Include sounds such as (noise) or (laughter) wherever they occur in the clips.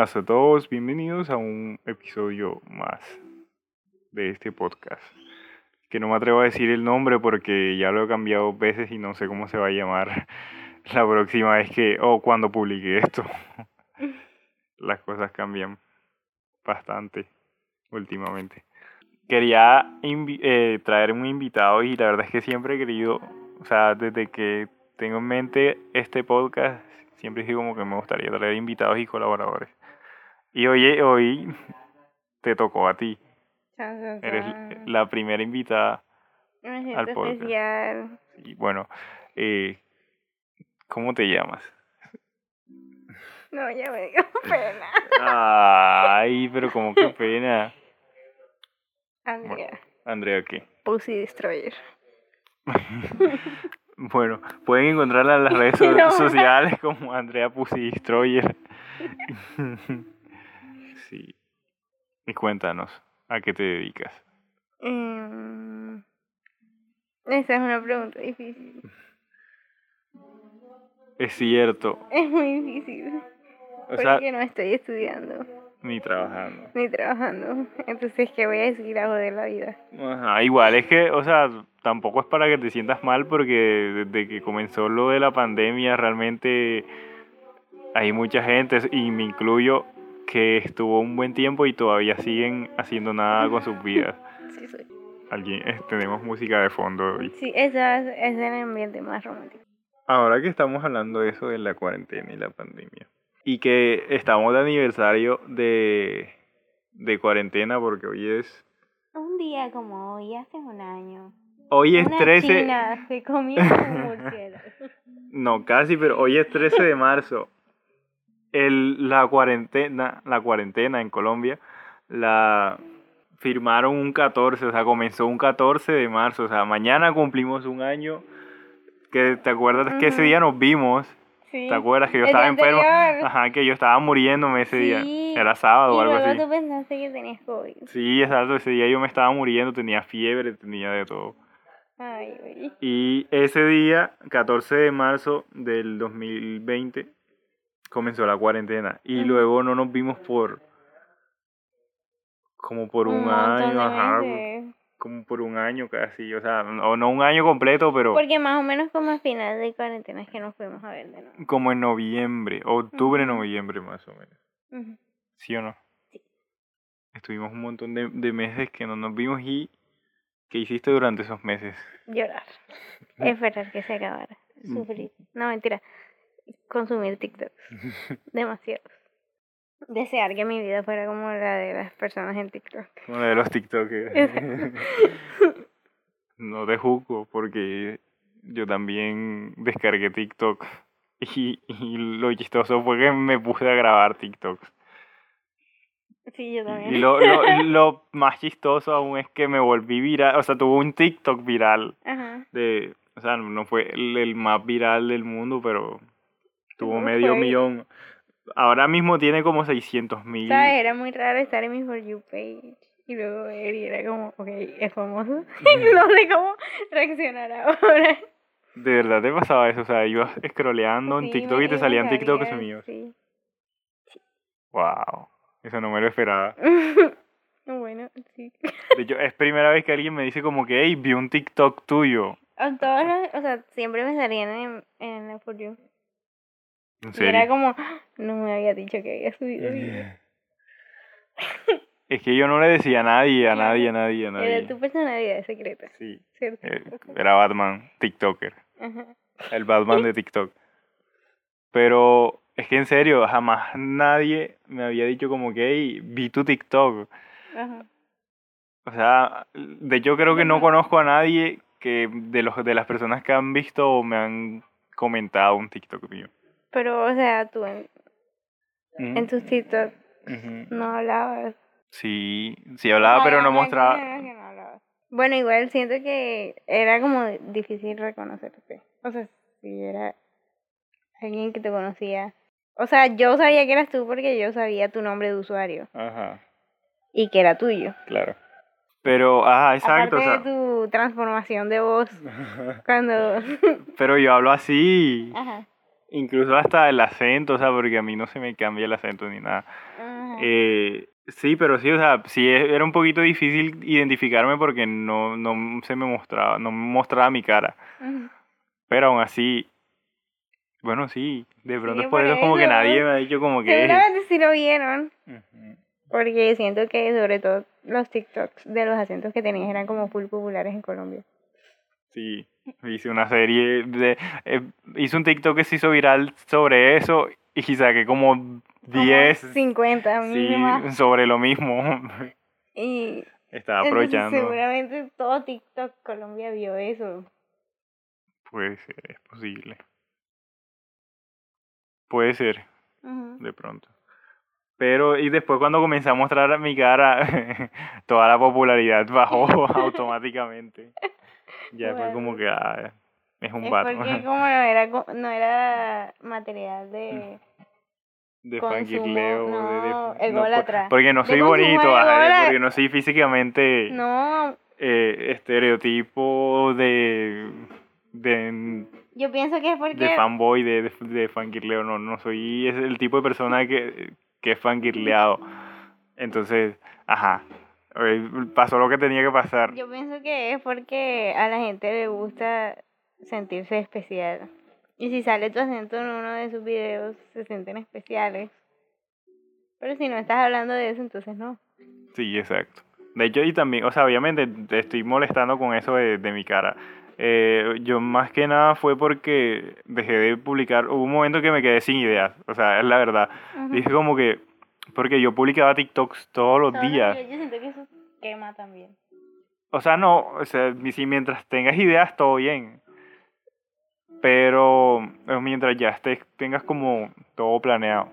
buenas a todos, bienvenidos a un episodio más de este podcast. Que no me atrevo a decir el nombre porque ya lo he cambiado veces y no sé cómo se va a llamar (laughs) la próxima vez que, o cuando publique esto. (laughs) Las cosas cambian bastante últimamente. Quería eh, traer un invitado y la verdad es que siempre he querido, o sea, desde que tengo en mente este podcast, siempre digo como que me gustaría traer invitados y colaboradores. Y hoy, hoy te tocó a ti. Eres la primera invitada al podcast. Especial. Y bueno, eh, ¿cómo te llamas? No, ya me dio (laughs) pena. Ay, pero como que pena. Andrea. Andrea, ¿qué? Pussy Destroyer. (laughs) Bueno, pueden encontrarla en las (laughs) redes sociales como Andrea Pussy Destroyer. Y cuéntanos, ¿a qué te dedicas? Mm, esa es una pregunta difícil. Es cierto. Es muy difícil. porque no estoy estudiando. Ni trabajando. Ni trabajando. Entonces, ¿qué voy a decir a de la vida? Ajá, igual, es que, o sea, tampoco es para que te sientas mal porque desde que comenzó lo de la pandemia realmente hay mucha gente, y me incluyo, que estuvo un buen tiempo y todavía siguen haciendo nada con sus vidas. (laughs) Sí, sí. Alguien, eh, tenemos música de fondo. hoy. Sí, ese es el ambiente más romántico. Ahora que estamos hablando de eso de la cuarentena y la pandemia y que estamos de aniversario de, de cuarentena porque hoy es... Un día como hoy, hace un año. Hoy es 13... China se comió (laughs) no, casi, pero hoy es 13 de marzo. El, la cuarentena, la cuarentena en Colombia la firmaron un 14, o sea, comenzó un 14 de marzo, o sea, mañana cumplimos un año que te acuerdas que ese día nos vimos ¿Te acuerdas que yo estaba enfermo? Ajá, que yo estaba muriéndome ese día. Era sábado o algo así. tú pensaste que tenías COVID. Sí, exacto. Ese día yo me estaba muriendo, tenía fiebre, tenía de todo. Ay, Y ese día, 14 de marzo del 2020, comenzó la cuarentena. Y luego no nos vimos por. como por un, año, ajá como por un año casi, o sea, o no un año completo, pero... Porque más o menos como a final de cuarentena es que nos fuimos a ver de nuevo. Como en noviembre, octubre, noviembre más o menos. ¿Sí o no? Sí. Estuvimos un montón de, de meses que no nos vimos y... ¿Qué hiciste durante esos meses? Llorar. Esperar que se acabara. Sufrir. No, mentira. Consumir TikTok. (laughs) Demasiado desear que mi vida fuera como la de las personas en TikTok. Como la de los TikTokers. no te juzgo porque yo también descargué TikTok y, y lo chistoso fue que me puse a grabar TikToks. Sí, yo también. Y lo, lo, (laughs) lo, más chistoso aún es que me volví viral, o sea, tuvo un TikTok viral. Ajá. De, o sea, no fue el, el más viral del mundo, pero tuvo medio millón ahora mismo tiene como 600 mil. ¿Sabes? Era muy raro estar en mi For You page y luego ver y era como, ok, es famoso. (laughs) no sé cómo reaccionar ahora. ¿De verdad te pasaba eso? O sea, ibas scrolleando en TikTok y te salían TikToks míos. Sí. Wow, eso no me lo esperaba. (laughs) bueno, sí. De hecho, es primera vez que alguien me dice como que, hey, vi un TikTok tuyo. Todos o sea, siempre me salían en, en el For You. Y era como, no me había dicho que había subido video. Es que yo no le decía a nadie, a nadie, a nadie, a nadie. Era tu personalidad secreta. Sí. Eh, era Batman, TikToker. El Batman (laughs) de TikTok. Pero es que en serio, jamás nadie me había dicho como que, hey, vi tu TikTok. Ajá. O sea, de hecho creo que no conozco a nadie que de los de las personas que han visto o me han comentado un TikTok mío. Pero, o sea, tú en, en tus TikTok no hablabas. Sí, sí hablaba, pero no mostraba. bueno, igual siento que era como difícil reconocerte. O sea, si era alguien que te conocía. O sea, yo sabía que eras tú porque yo sabía tu nombre de usuario. Ajá. Y que era tuyo. Claro. Pero, ajá, exacto. Aparte de tu transformación de voz. (laughs) cuando. pero yo hablo así. Ajá. Incluso hasta el acento, o sea, porque a mí no se me cambia el acento ni nada. Ajá. Eh, sí, pero sí, o sea, sí e- era un poquito difícil identificarme porque no, no se me mostraba, no me mostraba mi cara. Ujú. Pero aún así, bueno, sí, de pronto Sí, es por por eso como que eso. nadie me ha dicho como que... Seguramente sí lo vieron. Ujú. Porque siento que sobre todo los TikToks de los acentos que tenías eran como full populares en Colombia. Sí, hice una serie de... eh, hice un TikTok que se hizo viral sobre eso y saqué como Como 10 50 sí, sobre lo mismo. Y Estaba aprovechando. seguramente todo TikTok Colombia vio eso. Puede ser, es posible. Puede ser, de pronto. Pero, y después cuando comencé a mostrar mi cara, (laughs) toda la popularidad bajó (laughs) automáticamente. Ya fue como que, ah, es un Es vato. porque (laughs) como no era, no era material de... De fangirleo, de- de- no, por- ególatra. porque no De soy bonito, ajá, porque no soy físicamente No, eh, estereotipo de, de yo pienso que es porque... de fanboy, de, de, de fangirleo, no, no soy es el tipo de persona que, que es fangirleado. Entonces, ajá, pasó lo que tenía que pasar. Yo pienso que es porque a la gente le gusta sentirse especial. Y si sale tu acento en uno de sus videos, se sienten especiales. Pero si no estás hablando de eso, entonces no. Sí, exacto. De hecho, y también, o sea, obviamente te estoy molestando con eso de, de mi cara. Eh, yo más que nada fue porque dejé de publicar, hubo un momento que me quedé sin ideas, o sea, es la verdad. Ujú. Dije como que, porque yo publicaba TikToks todos los Todos los días. días, Yo siento que eso quema también. O sea, no, o sea, si mientras tengas ideas, todo bien. Pero eh, mientras ya estés, tengas como todo planeado.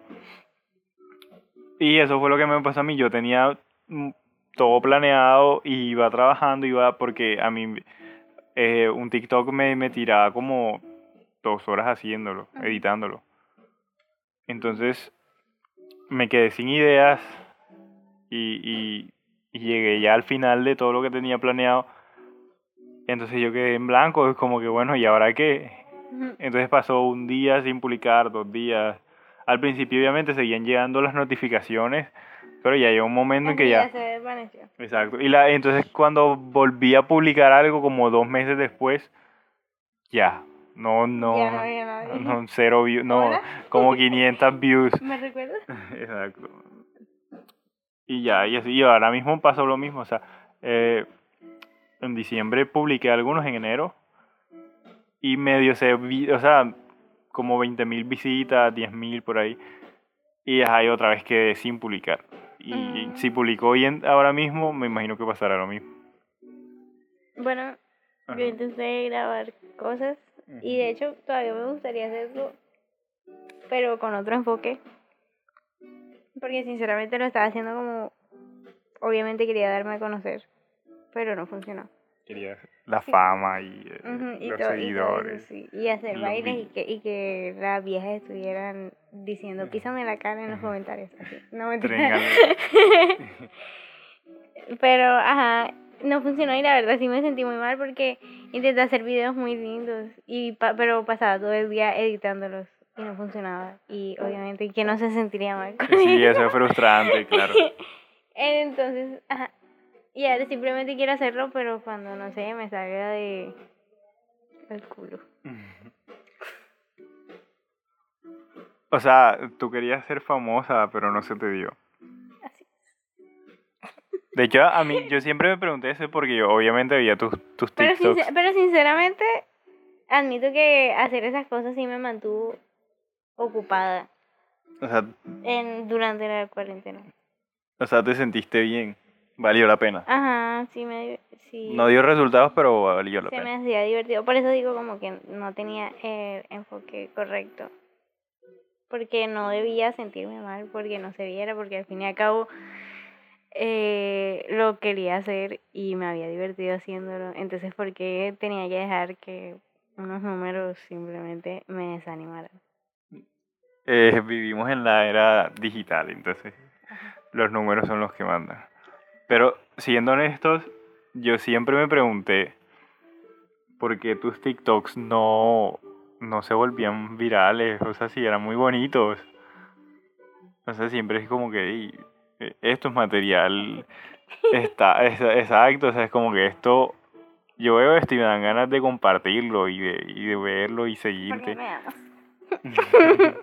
Y eso fue lo que me pasó a mí. Yo tenía mm, todo planeado y iba trabajando, iba porque a mí eh, un TikTok me, me tiraba como dos horas haciéndolo, editándolo. Entonces me quedé sin ideas y, y, y llegué ya al final de todo lo que tenía planeado. Entonces yo quedé en blanco, es como que bueno, ¿y ahora qué? Entonces pasó un día sin publicar, dos días. Al principio obviamente seguían llegando las notificaciones, pero ya llegó un momento en que ya... se desvaneció. Exacto. Y la, entonces cuando volví a publicar algo como dos meses después, ya, no, no, Ya no había nadie. no, cero views, no, Hola. como 500 views. (laughs) ¿Me recuerdas? (laughs) Exacto. Y ya, y así, y ahora mismo pasó lo mismo, o sea, eh, en diciembre publiqué algunos en enero y medio se o sea, como 20 mil visitas, 10 mil por ahí. Y ahí otra vez quedé sin publicar. Y Mm. si publico hoy en, ahora mismo, me imagino que pasará lo mismo. Bueno, Ajá. yo intenté grabar cosas y de hecho todavía me gustaría hacerlo, pero con otro enfoque. Porque sinceramente lo estaba haciendo como, obviamente quería darme a conocer, pero no funcionó. Quería la fama y, eh, y, los todo, y todo eso, seguidores. sí. Y hacer bailes y que, y que las viejas estuvieran diciendo, písame la cara en los comentarios. Así. No me. (laughs) Pero, ajá, no funcionó y la verdad sí me sentí muy mal porque intenté hacer videos muy lindos, y pa- pero pasaba todo el día editándolos y no funcionaba. Y obviamente, ¿quién no se sentiría mal con Sí, eso? eso es frustrante, (laughs) claro. Entonces, ajá, y ahora simplemente quiero hacerlo, pero cuando, no sé, me salga de... el culo. O sea, tú querías ser famosa, pero no se te dio. De hecho, a mí, yo siempre me pregunté eso porque yo obviamente veía tus, tus Pero, TikToks. sincer- pero sinceramente, admito que hacer esas cosas sí me mantuvo ocupada O sea, en, durante la cuarentena. o sea, te sentiste bien. Valió la pena. Ajá, sí me sí, No dio resultados, pero valió la se me pena. hacía divertido. Por eso digo como que no tenía el enfoque correcto. Porque no debía sentirme mal porque no se viera, porque al fin y al cabo eh, lo quería hacer y me había divertido haciéndolo. Entonces, ¿por qué tenía que dejar que unos números simplemente me desanimaran? Eh, vivimos en la era digital, entonces los números son los que mandan. Pero siendo honestos, yo siempre me pregunté por qué tus TikToks no, no se volvían virales, o sea, sí, eran muy bonitos. O sea, siempre es como que "Ey, eh, esto es material está, es- exacto, o sea, es como que esto, yo veo esto y me dan ganas de compartirlo y de, y de verlo y seguirte. me amas. (laughs)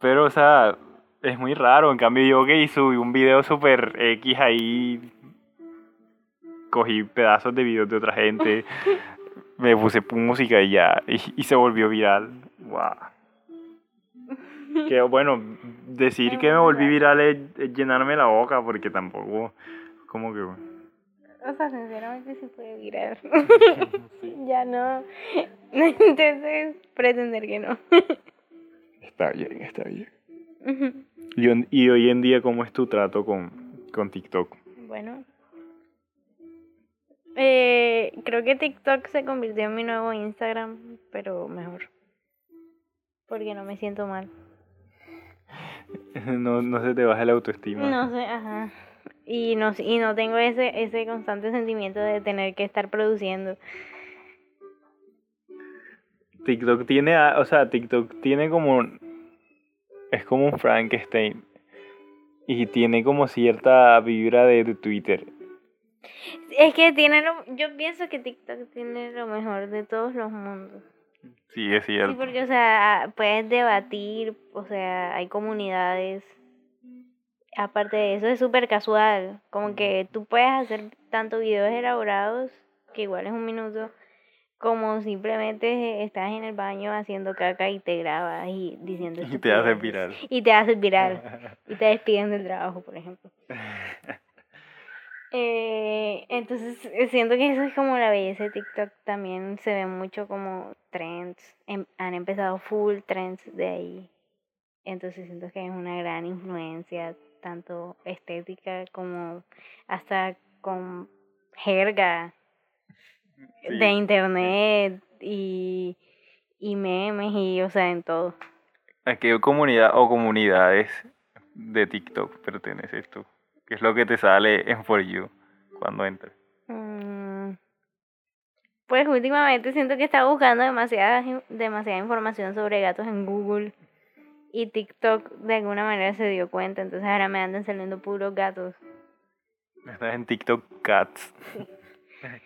Pero, o sea, es muy raro. En cambio, yo que subí un video super X ahí, cogí pedazos de videos de otra gente, (laughs) me puse música y ya, y, y se volvió viral. Wow. Que bueno, decir que me volví viral es, es llenarme la boca, porque tampoco, como que. O sea, sinceramente sí fue viral. (laughs) ya no. (laughs) Intentes pretender que no. (laughs) Está bien, está bien. Y hoy en día, ¿cómo es tu trato con, con TikTok? Bueno. Eh, creo que TikTok se convirtió en mi nuevo Instagram, pero mejor. Porque no me siento mal. (laughs) No, no se te baja la autoestima. No sé, ajá. Y no, y no tengo ese, ese constante sentimiento de tener que estar produciendo. TikTok tiene, o sea, TikTok tiene como, un- es como un Frankenstein y tiene como cierta vibra de, de Twitter. Es que tiene lo, yo pienso que TikTok tiene lo mejor de todos los mundos. Sí, es cierto. Sí, porque, o sea, puedes debatir, o sea, hay comunidades. Aparte de eso, es súper casual. Como que tú puedes hacer tanto videos elaborados, que igual es un minuto, como simplemente estás en el baño haciendo caca y te grabas y diciendo (laughs) Y te haces viral. Y te haces viral. (laughs) Y te despiden del trabajo, por ejemplo. (laughs) Eh, entonces eh, siento que eso es como la belleza de TikTok. También se ve mucho como trends. em- han empezado full trends de ahí. Entonces siento que es una gran influencia, tanto estética como hasta con jerga Sí. de internet y, y memes y, o sea, en todo. ¿A qué comunidad o comunidades de TikTok perteneces tú? ¿Qué es lo que te sale en For You cuando entras? Mm, Pues últimamente siento que estaba buscando demasiada, in- demasiada información sobre gatos en Google y TikTok de alguna manera se dio cuenta, entonces ahora me andan saliendo puros gatos. Estás en TikTok Cats. (laughs)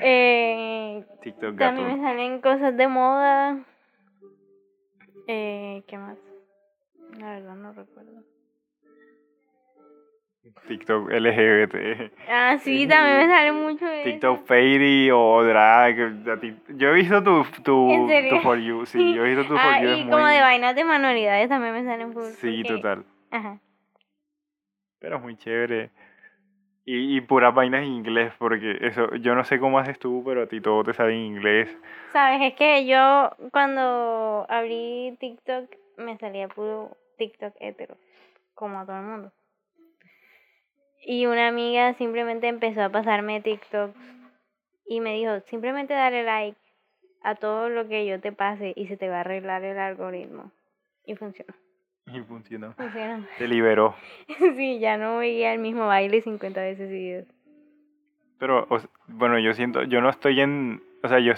Eh, TikTok también me salen cosas de moda. Eh, ¿Qué más? La verdad no recuerdo. TikTok LGBT. Ah, sí, también me (laughs) sale mucho de eso. TikTok Fairy o Drag. Yo he visto tu, tu, tu For You. Sí, yo he visto tu (laughs) For Ah, You. y es como muy- de vainas de manualidades también me salen full. Sí, porque- total. Ajá. Pero es muy chévere. Y, y puras vainas en inglés, porque eso, yo no sé cómo haces tú, pero a ti todo te sale en inglés. Sabes, es que yo cuando abrí TikTok me salía puro TikTok hetero, como a todo el mundo. Y una amiga simplemente empezó a pasarme TikTok y me dijo, simplemente dale like a todo lo que yo te pase y se te va a arreglar el algoritmo. Y funcionó. Y funcionó. Funcionó. Te liberó. (laughs) sí, ya no veía el mismo baile 50 veces seguidos. Pero, o bueno, yo siento, yo no estoy en, o sea, yo,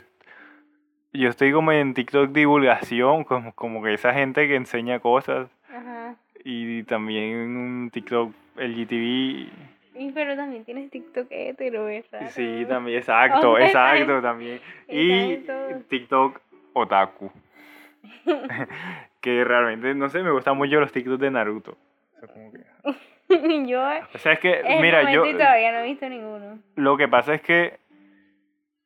yo estoy como en TikTok divulgación, como, como que esa gente que enseña cosas, Ajá. y también un TikTok LGTB, Y pero también tienes TikTok hetero, es raro. sí, también, exacto, exacto, (laughs) también, y. TikTok otaku, (laughs) que realmente, no sé, me gustan mucho los TikToks de Naruto, o sea, como que- (laughs) yo o sea, es que, en mira, yo, y todavía no he visto ninguno. Lo que pasa es que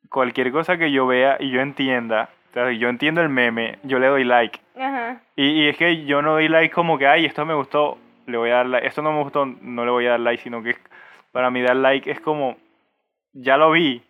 cualquier cosa que yo vea y yo entienda, o sea, yo entiendo el meme, yo le doy like. Ajá. Y, y es que yo no doy like como que, ay, esto me gustó, le voy a dar like. Esto no me gustó, no le voy a dar like, sino que es- para mí dar like es como, ya lo vi,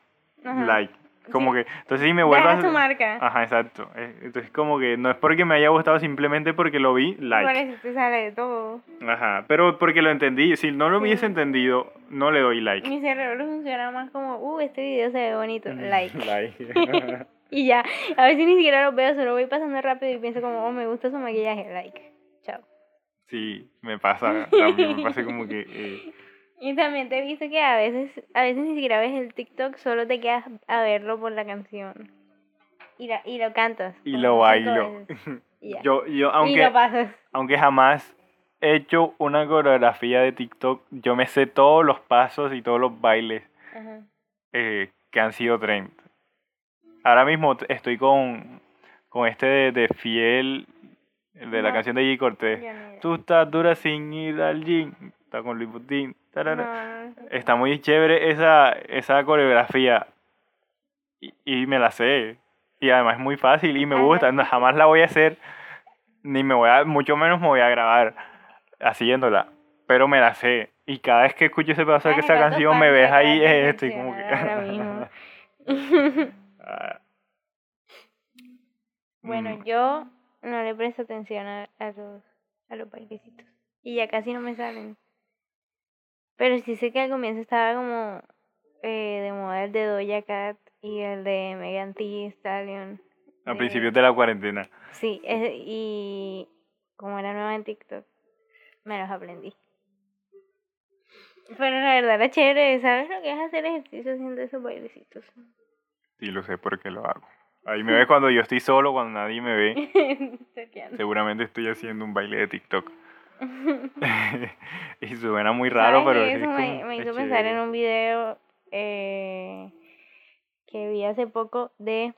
Ajá. like. Como Sí. que, entonces si me vuelvas... Deja tu marca. Ajá, exacto. Eh, Entonces como que no es porque me haya gustado, simplemente porque lo vi, Por like. eso te sale de todo. Ajá, pero porque lo entendí. Si no lo Sí. hubiese entendido, no le doy like. Mi cerebro funciona más como, uh, este video se ve bonito, like. (laughs) like. (laughs) Y ya, a veces ni siquiera lo veo, solo voy pasando rápido y pienso como, oh, me gusta su maquillaje, like. Sí, me pasa, también me pasa como que... eh, (laughs) Y también te he visto que a veces, a veces ni siquiera ves el TikTok, solo te quedas a verlo por la canción. y, la- y lo cantas. y lo bailo. (laughs) y. Yo, yo, y aunque, lo pasas. aunque jamás he hecho una coreografía de TikTok, yo me sé todos los pasos y todos los bailes Ajá. eh, que han sido trend. Ahora mismo estoy con, con este de, de Fiel, el de la No. canción de G. Cortés. Tú estás dura sin ir al gym. Está con Luis tarara. No. Está muy chévere esa, esa coreografía. Y, y me la sé. Y además es muy fácil y me gusta. No, jamás la voy a hacer. Ni me voy a, mucho menos me voy a grabar haciéndola. Pero me la sé. Y cada vez que escucho ese pedazo de esa ¿cuántos canción me ves ahí. (laughs) estoy como que. (laughs) (laughs) Ah, Bueno, mm, yo no le presto atención a, a los a los bailecitos. Y ya casi no me salen. Pero sí sé que al comienzo estaba como eh, de moda el de Doja Cat y el de Megan Thee Stallion. a eh, principios de la cuarentena. Sí, y como era nueva en TikTok, me los aprendí. Pero la verdad era chévere, ¿sabes lo que es hacer ejercicio haciendo esos bailecitos? Sí, lo sé porque lo hago. Ahí me ves cuando yo estoy solo, cuando nadie me ve. (laughs) Seguramente estoy haciendo un baile de TikTok. (laughs) (laughs) y suena muy raro, ¿Sabes pero es eso me, como- me es hizo pensar en un video eh, que vi hace poco de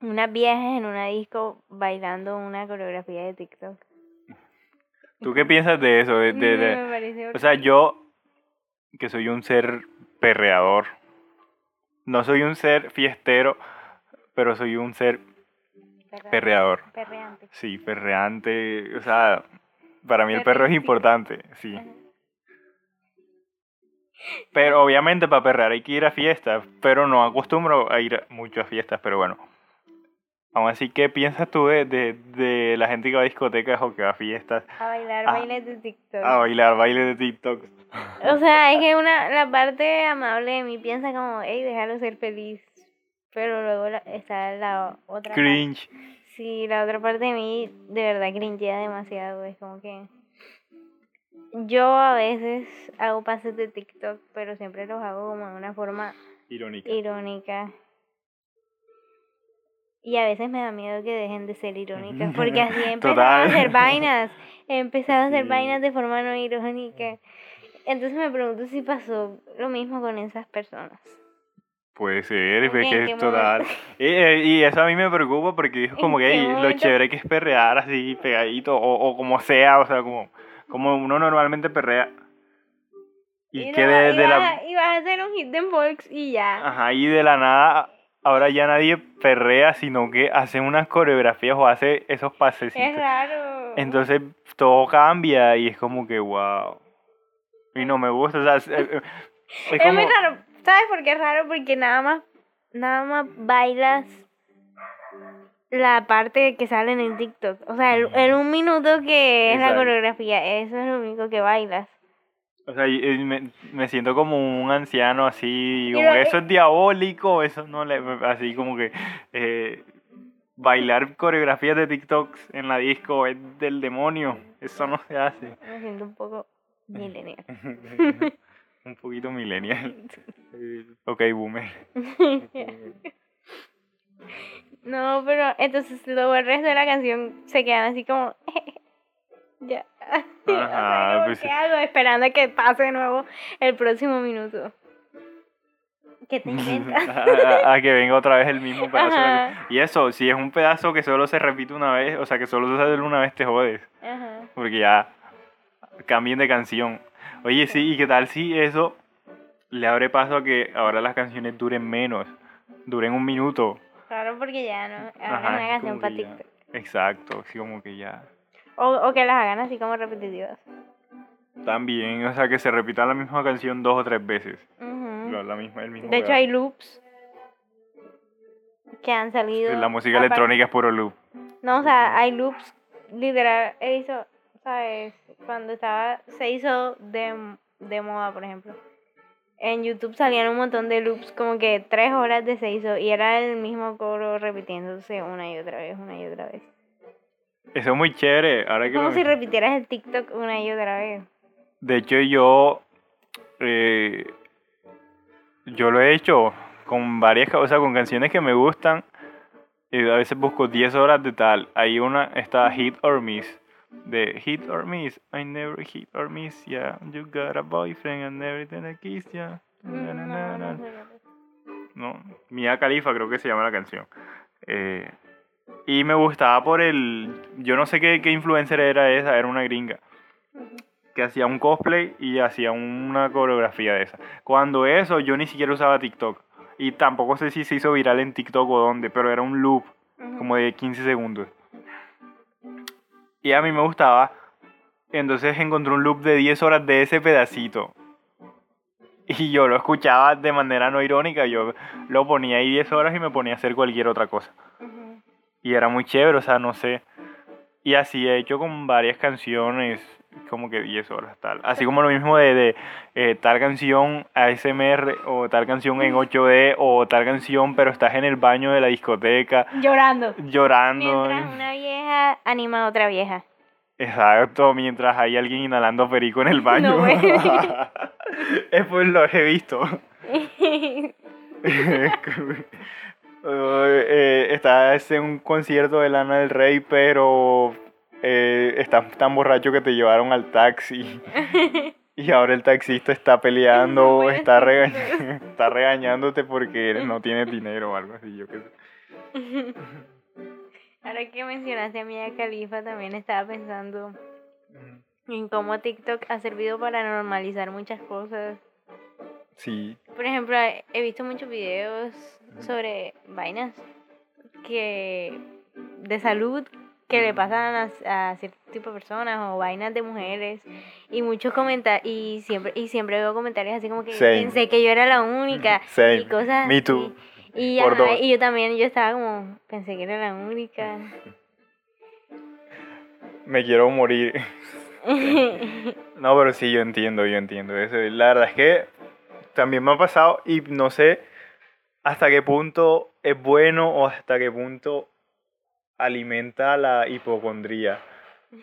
unas viejas en una disco bailando una coreografía de TikTok. ¿Tú qué piensas de eso? De, de- de- Me O sea, yo, que soy un ser perreador, no soy un ser fiestero, pero soy un ser perreador. perreante. Sí, perreante. O sea, para mí el perro es importante, sí. Ajá. Pero obviamente para perrear hay que ir a fiestas, pero no acostumbro a ir mucho a fiestas, pero bueno. Aún así, ¿qué piensas tú de, de, de la gente que va a discotecas o que va a fiestas A bailar Ah. bailes de TikTok. a bailar baile de TikTok? O sea, es que una, la parte amable de mí piensa como, hey, déjalo ser feliz. Pero luego la- está la otra parte. Cringe. Sí, la otra parte de mí de verdad cringea demasiado. Es como que yo a veces hago pases de TikTok, pero siempre los hago como de una forma Irónica. irónica. Y a veces me da miedo que dejen de ser irónicas, (laughs) porque así he empezado a hacer vainas. He empezado a hacer Sí. vainas de forma no irónica. Entonces me pregunto si pasó lo mismo con esas personas. Puede ser, ¿En pero es que es. Y, eh, y eso a mí me preocupa porque es (laughs) ¿En como que lo chévere que es perrear así pegadito o, o como sea, o sea, como, como uno normalmente perrea. Y, que no- de, y de vas, la, y vas a hacer un hit de Volks y ya. ajá, y de la nada, ahora ya nadie perrea, sino que hace unas coreografías o hace esos es pasecitos. raro. Entonces todo cambia y es como que wow. Y no me gusta, o sea, es, es Es muy raro. ¿Sabes por qué es raro? Porque nada más, nada más bailas la parte que sale en el TikTok. O sea, el, el un minuto que es la coreografía, eso es lo único que bailas. O sea, me, me siento como un anciano así, como que eso es diabólico, eso no le, así como que eh, bailar coreografías de TikToks en la disco es del demonio, eso no se hace. Me siento un poco (laughs) millennial. (laughs) un poquito millennial. (laughs) Ok, boomer. (laughs) no, pero entonces el resto de la canción se quedan así como... (laughs) ya. O sea, Ajá, pues ¿qué sí. hago? Esperando a que pase de nuevo el próximo minuto. ¿Qué te inventas? a, a que venga otra vez el mismo pedazo. de-. Y eso, si es un pedazo que solo se repite una vez, o sea, que solo se sale una vez, te jodes. Ajá. Porque ya cambien de canción. Oye, sí, ¿y qué tal si eso le abre paso a que ahora las canciones duren menos? Duren un minuto. Claro, porque ya no. Ahora una canción para TikTok. Exacto, así como que ya. O, o que las hagan así como repetitivas. También, o sea, que se repita la misma canción dos o tres veces. La, la misma, el mismo De hecho, hay loops que han salido. La música electrónica es puro loop. No, o sea, hay loops. Literal, he visto, ¿sabes? Cuando estaba. Se hizo de, de moda, por ejemplo. En YouTube salían un montón de loops, como que tres horas de se hizo. Y era el mismo coro repitiéndose una y otra vez, una y otra vez. Eso es muy chévere. Ahora que Como si repitieras el TikTok una y otra vez. De hecho, yo. eh, yo lo he hecho con varias. O sea, con canciones que me gustan. Y a veces busco 10 horas de tal. Hay una, está Hit or Miss. De Hit or Miss. I never hit or miss, yeah. You got a boyfriend and everything I kiss, yeah. Na, na, na, na. No, Mia Khalifa creo que se llama la canción. Eh, y me gustaba por el... Yo no sé qué, qué influencer era esa, era una gringa. Que hacía un cosplay y hacía una coreografía de esa. Cuando eso, yo ni siquiera usaba TikTok. Y tampoco sé si se hizo viral en TikTok o dónde, pero era un loop como de 15 segundos. Y a mí me gustaba. Entonces encontré un loop de 10 horas de ese pedacito. Y yo lo escuchaba de manera no irónica. Yo lo ponía ahí 10 horas y me ponía a hacer cualquier otra cosa. Y era muy chévere, o sea, no sé. Y así he hecho con varias canciones, como que 10 horas, tal. Así como lo mismo de, de eh, tal canción ASMR o tal canción en 8D o tal canción, pero estás en el baño de la discoteca Llorando. llorando. Mientras una vieja anima a otra vieja. Exacto, mientras hay alguien inhalando perico en el (laughs) baño. No, (laughs) es pues lo he visto. (laughs) Eh, está en un concierto de Lana del Rey, pero eh, estás tan borracho que te llevaron al taxi. Y ahora el taxista está peleando, No está, ser. regañ- (laughs) está regañándote porque no tienes dinero o algo así. Yo qué sé. (laughs) Ahora que mencionaste a Mia Khalifa, también estaba pensando en cómo TikTok ha servido para normalizar muchas cosas. Sí, Por ejemplo, he visto muchos videos sobre vainas que de salud que le pasan a, a cierto tipo de personas o vainas de mujeres y muchos comentarios y siempre y siempre veo comentarios así como que Same. pensé que yo era la única Same. y cosas Me too. y, ajá, y yo también yo estaba como pensé que era la única me quiero morir. (laughs) No, pero sí, yo entiendo, yo entiendo eso. La verdad es que también me ha pasado y no sé hasta qué punto es bueno o hasta qué punto alimenta la hipocondría.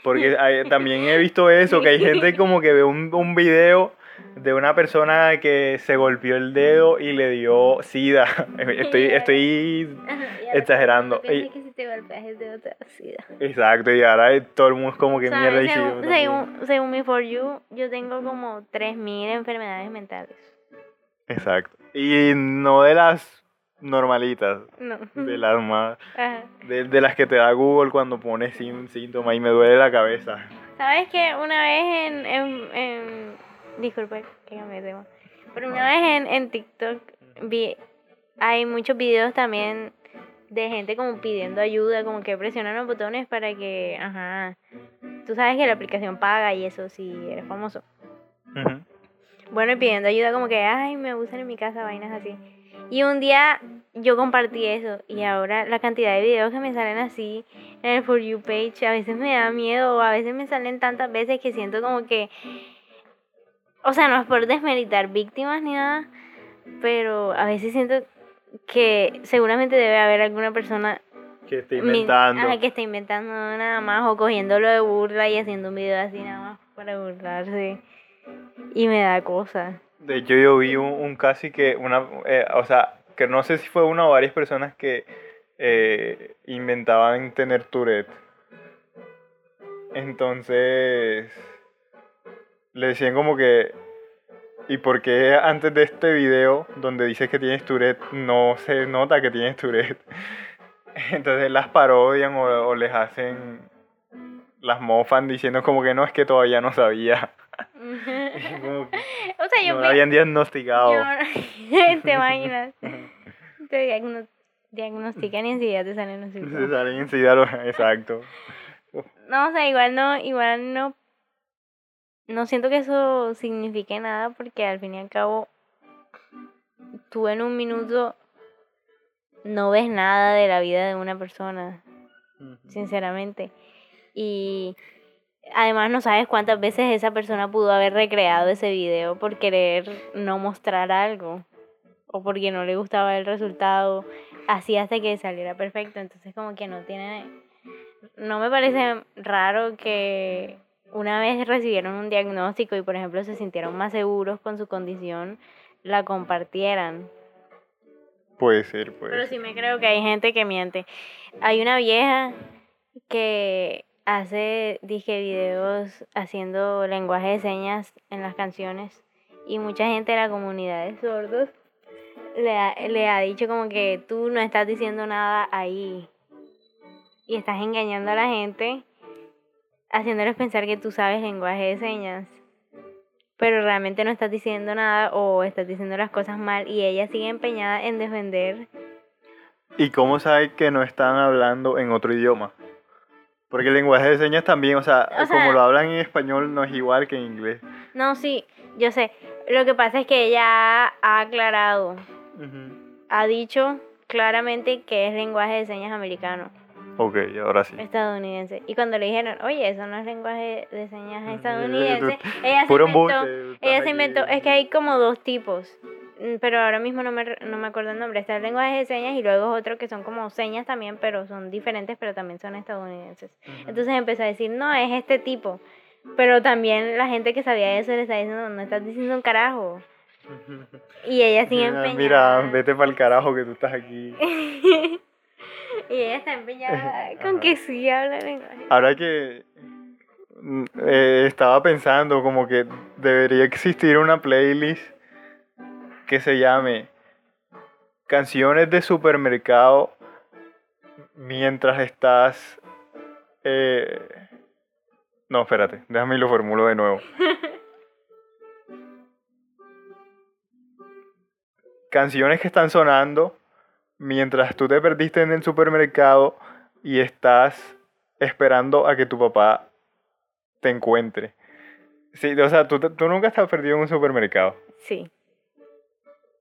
Porque (laughs) hay- también he visto eso, que hay gente como que ve un, un video de una persona que se golpeó el dedo y le dio sida. (laughs) (laughs) Estoy, estoy exagerando. Ey. que si te golpeas el dedo te da sida. exacto, y ahora todo el mundo es como que ¿Sabes? mierda y según, según, según mi For You, yo tengo como 3.000 enfermedades mentales. Exacto. Y no de las normalitas, No. de las más, (laughs) de, de las que te da Google cuando pones sin síntoma y me duele la cabeza. ¿Sabes que una vez en, en, en- Disculpa que de tema. Pero una vez en, en TikTok vi... Hay muchos videos también de gente como pidiendo ayuda, como que presionan los botones para que... Ajá. Tú sabes que la aplicación paga y eso si eres famoso. Ujú. Bueno, y pidiendo ayuda como que, ay, me abusan en mi casa, vainas así. Y un día yo compartí eso y ahora la cantidad de videos que me salen así en el For You page a veces me da miedo o a veces me salen tantas veces que siento como que, o sea, no es por desmeritar víctimas ni nada, pero a veces siento que seguramente debe haber alguna persona Que mi- inventando. ajá, que está inventando nada más o cogiéndolo de burla y haciendo un video así nada más para burlarse. Y me da cosa. De hecho, yo vi un, un casi que una, eh, o sea, que no sé si fue una o varias personas que eh, inventaban tener Tourette. Entonces, le decían como que, ¿y por qué antes de este video donde dices que tienes Tourette no se nota que tienes Tourette? (laughs) Entonces las parodian o, o les hacen, las mofan diciendo como que no, es que todavía no sabía. Y como que o sea, yo no la habían diagnosticado. yo- (laughs) te imaginas. (laughs) Te diagno- diagnostican y enseguida te salen los síntomas. salen enseguida los- Exacto. (laughs) No, o sea, igual no, igual no. No siento que eso signifique nada porque al fin y al cabo tú en un minuto no ves nada de la vida de una persona, sinceramente. Y además no sabes cuántas veces esa persona pudo haber recreado ese video por querer no mostrar algo o porque no le gustaba el resultado, así hasta que saliera perfecto. Entonces como que no tiene... No me parece raro que una vez recibieron un diagnóstico y por ejemplo se sintieron más seguros con su condición, la compartieran. Puede ser, puede Pero sí me creo que hay gente que miente. Hay una vieja que hace, dije, videos haciendo lenguaje de señas en las canciones y mucha gente de la comunidad de sordos le ha, le ha dicho como que tú no estás diciendo nada ahí y estás engañando a la gente haciéndoles pensar que tú sabes lenguaje de señas pero realmente no estás diciendo nada o estás diciendo las cosas mal y ella sigue empeñada en defender ¿Y cómo sabes que no están hablando en otro idioma? Porque el lenguaje de señas también, o sea, O sea- como lo hablan en español, no es igual que en inglés. No, sí, yo sé. Lo que pasa es que ella ha- aclarado, ha dicho claramente que es lenguaje de señas americano, Ok, ahora sí. estadounidense. Y cuando le dijeron, oye, eso no es lenguaje de señas (laughs) estadounidense, ella se inventó, ella se inventó, es que hay como dos tipos, pero ahora mismo no me, no me acuerdo el nombre. Está el lenguaje de señas y luego otro que son como señas también, pero son diferentes, pero también son estadounidenses. Ujú. Entonces empezó a decir, no, es este tipo. Pero también la gente que sabía eso le está diciendo, no estás diciendo un carajo. Y ella sigue Mira, empeñada. mira, vete para el carajo que tú estás aquí. (laughs) y ella está empeñada (laughs) con Ajá. que sí habla lenguaje. Ahora que mm, eh, estaba pensando como que debería existir una playlist que se llame Canciones de supermercado mientras estás... eh, No, espérate, déjame y lo formulo de nuevo. (laughs) Canciones que están sonando mientras tú te perdiste en el supermercado y estás esperando a que tu papá te encuentre. Sí, o sea, tú, tú nunca estás perdido en un supermercado. Sí.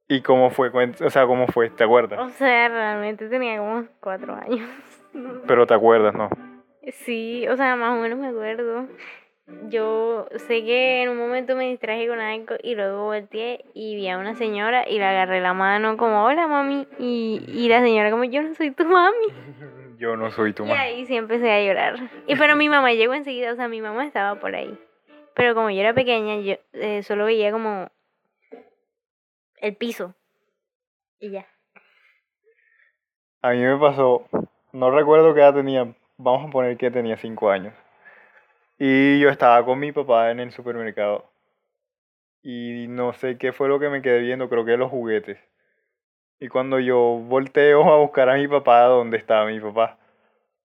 ¿Y cómo fue? O sea, ¿cómo fue? ¿Te acuerdas? O sea, realmente tenía como cuatro años. (laughs) Pero te acuerdas, ¿no? Sí, o sea, más o menos me acuerdo. Yo sé que en un momento me distraje con algo y luego volteé y vi a una señora y le agarré la mano como, hola mami. Y, y la señora como, yo no soy tu mami. (laughs) Yo no soy tu Y mamá. ahí sí empecé a llorar. Y pero mi mamá llegó enseguida, o sea, mi mamá estaba por ahí. Pero como yo era pequeña, yo eh, solo veía como el piso. Y ya. A mí me pasó, no recuerdo qué edad tenía, vamos a poner que tenía 5 años. Y yo estaba con mi papá en el supermercado. Y no sé qué fue lo que me quedé viendo, creo que los juguetes. Y cuando yo volteo a buscar a mi papá, ¿dónde estaba mi papá?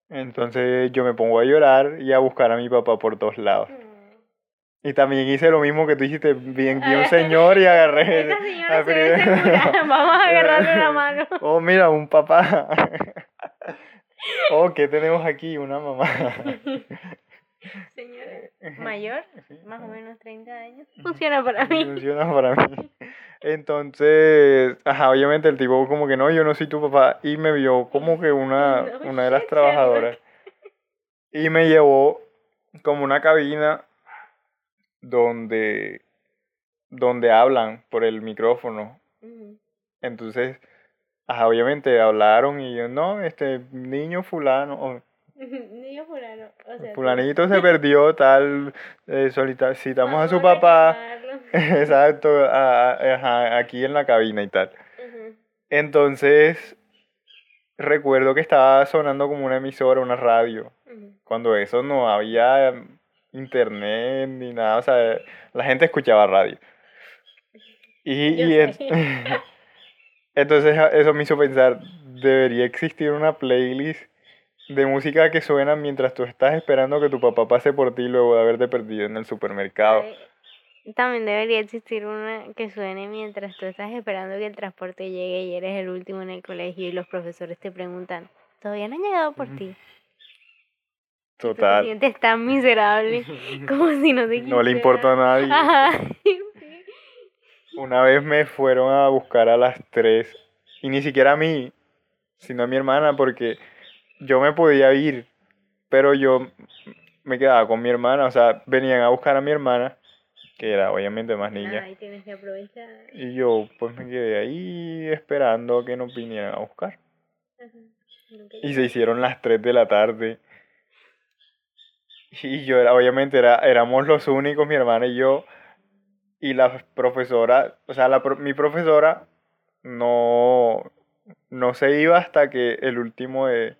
Entonces yo me pongo a llorar y a buscar a mi papá por todos lados. Y también hice lo mismo que tú hiciste, vi, vi un señor y agarré... Esta señora se. (laughs) Vamos a agarrarle la mano. Oh, mira, un papá. (laughs) Oh, ¿qué tenemos aquí? Una mamá. (laughs) Señora mayor, más o menos 30 años. Funciona para mí. Funciona para mí. Entonces, ajá, obviamente el tipo como que no, yo no soy tu papá. Y me vio como que una, una de las trabajadoras. Y me llevó como una cabina donde, donde hablan por el micrófono. Entonces, ajá, obviamente hablaron y yo, no, este niño fulano, o (laughs) Niño fulano. O sea, fulanito se (laughs) perdió, tal, eh, solita- citamos a su papá. (laughs) Exacto, a- a- ajá, aquí en la cabina y tal. Entonces, recuerdo que estaba sonando como una emisora, una radio, cuando eso no había internet ni nada, o sea, la gente escuchaba radio. Y, (laughs) y (laughs) entonces a- eso me hizo pensar, debería existir una playlist de música que suena mientras tú estás esperando que tu papá pase por ti luego de haberte perdido en el supermercado. También debería existir una que suene mientras tú estás esperando que el transporte llegue y eres el último en el colegio y los profesores te preguntan, ¿todavía no han llegado por Ujú. ti? Tú te Total. sientes tan miserable (laughs) como si no te No le importa a nadie. Ajá. (laughs) Una vez me fueron a buscar a las 3 y ni siquiera a mí, sino a mi hermana porque yo me podía ir, pero yo me quedaba con mi hermana, o sea, venían a buscar a mi hermana, que era obviamente más niña, Ay, tienes que aprovechar. y yo pues me quedé ahí esperando a que nos vinieran a buscar. Ajá. Y se hicieron las 3 de la tarde. Y yo era, obviamente era, éramos los únicos, mi hermana y yo. Y la profesora, o sea, la, mi profesora no, no se iba hasta que el último de,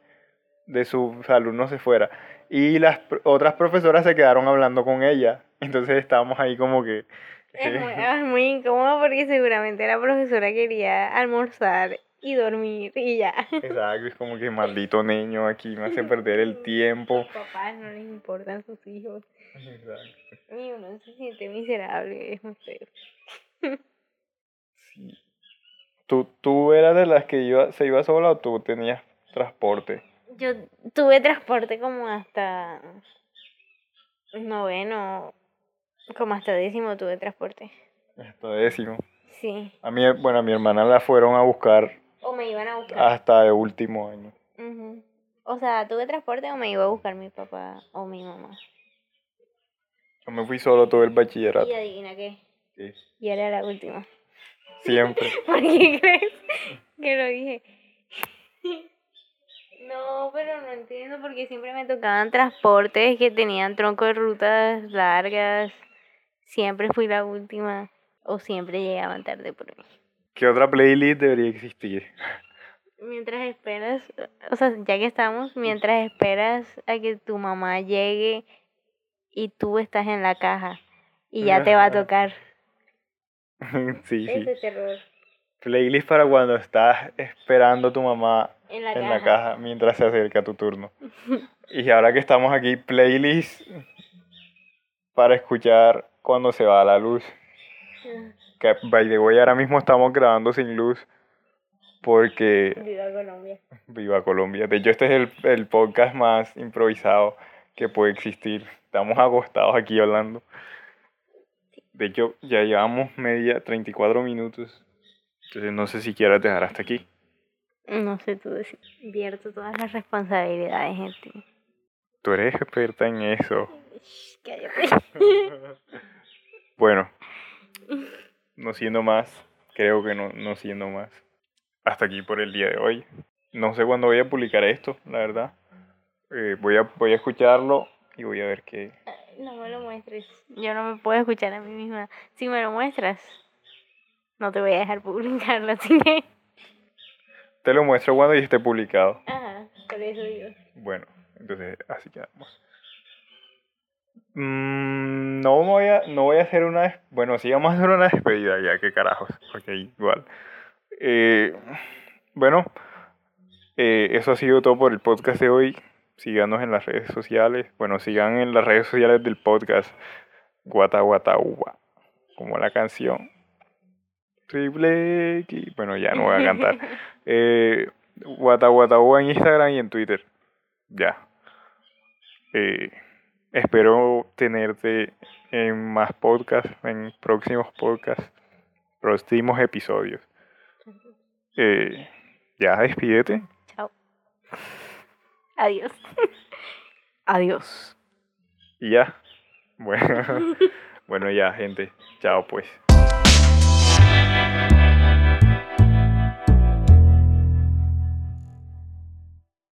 de sus alumnos se fuera. Y las otras profesoras se quedaron hablando con ella. Entonces estábamos ahí como que... Es muy, es muy incómodo porque seguramente la profesora quería almorzar y dormir y ya. Exacto, es como que (laughs) maldito niño aquí me hace perder el tiempo. Los papás no les importan sus hijos. Y uno se siente miserable, es muy feo. Sí. ¿Tú, ¿Tú eras de las que iba, se iba sola o tú tenías transporte? Yo tuve transporte como hasta noveno, como hasta décimo tuve transporte. Hasta décimo. Sí. A mí, bueno, a mi hermana la fueron a buscar O me iban a buscar. hasta el último año. Ujú. O sea, tuve transporte o me iba a buscar mi papá o mi mamá. Yo me fui solo todo el bachillerato. Y adivina qué. Y era la última. Siempre. (laughs) ¿Por qué crees que lo dije? No, pero no entiendo porque siempre me tocaban transportes que tenían tronco de rutas largas. Siempre fui la última o siempre llegaban tarde por mí. ¿Qué otra playlist debería existir? Mientras esperas, o sea, ya que estamos, mientras esperas a que tu mamá llegue y tú estás en la caja y ya te va a tocar (laughs) sí, sí. ese terror Playlist para cuando estás esperando a tu mamá en la en caja. la caja mientras se acerca tu turno. Y ahora que estamos aquí, playlist para escuchar cuando se va la luz. Que, by the way, ahora mismo estamos grabando sin luz porque Viva Colombia. viva Colombia. De hecho, este es el, el podcast más improvisado que puede existir. Estamos acostados aquí hablando. De hecho, ya llevamos media, 34 minutos. Entonces no sé si quieras dejar hasta aquí. No sé tú. Vierto todas las responsabilidades en ti. Tú eres experta en eso. Cállate. (laughs) Bueno, (laughs) no siendo más, creo que no, no siendo más. Hasta aquí por el día de hoy. No sé cuándo voy a publicar esto, la verdad. Eh, voy, a, voy a escucharlo y voy a ver qué. No me lo muestres. Yo no me puedo escuchar a mí misma. Si me lo muestras, no te voy a dejar publicarlo, (laughs) así que. Te lo muestro cuando ya esté publicado. Ajá, por eso digo. Bueno, entonces así quedamos. Mm, no voy a, no voy a hacer una, bueno, sí vamos a hacer una despedida ya, qué carajos, ok, igual. Eh, bueno, eh, eso ha sido todo por el podcast de hoy. Síganos en las redes sociales, bueno, sigan en las redes sociales del podcast Guata Guata Uva, como la canción. Triple X, bueno, ya no voy a cantar. (laughs) Eh, Guata Guata Uva en Instagram y en Twitter. Ya. Eh, espero tenerte en más podcasts, en próximos podcasts, próximos episodios. Eh, ya, despídete. Chao. Adiós. (laughs) Adiós. Y ya. Bueno, (laughs) bueno ya, gente. Chao, pues.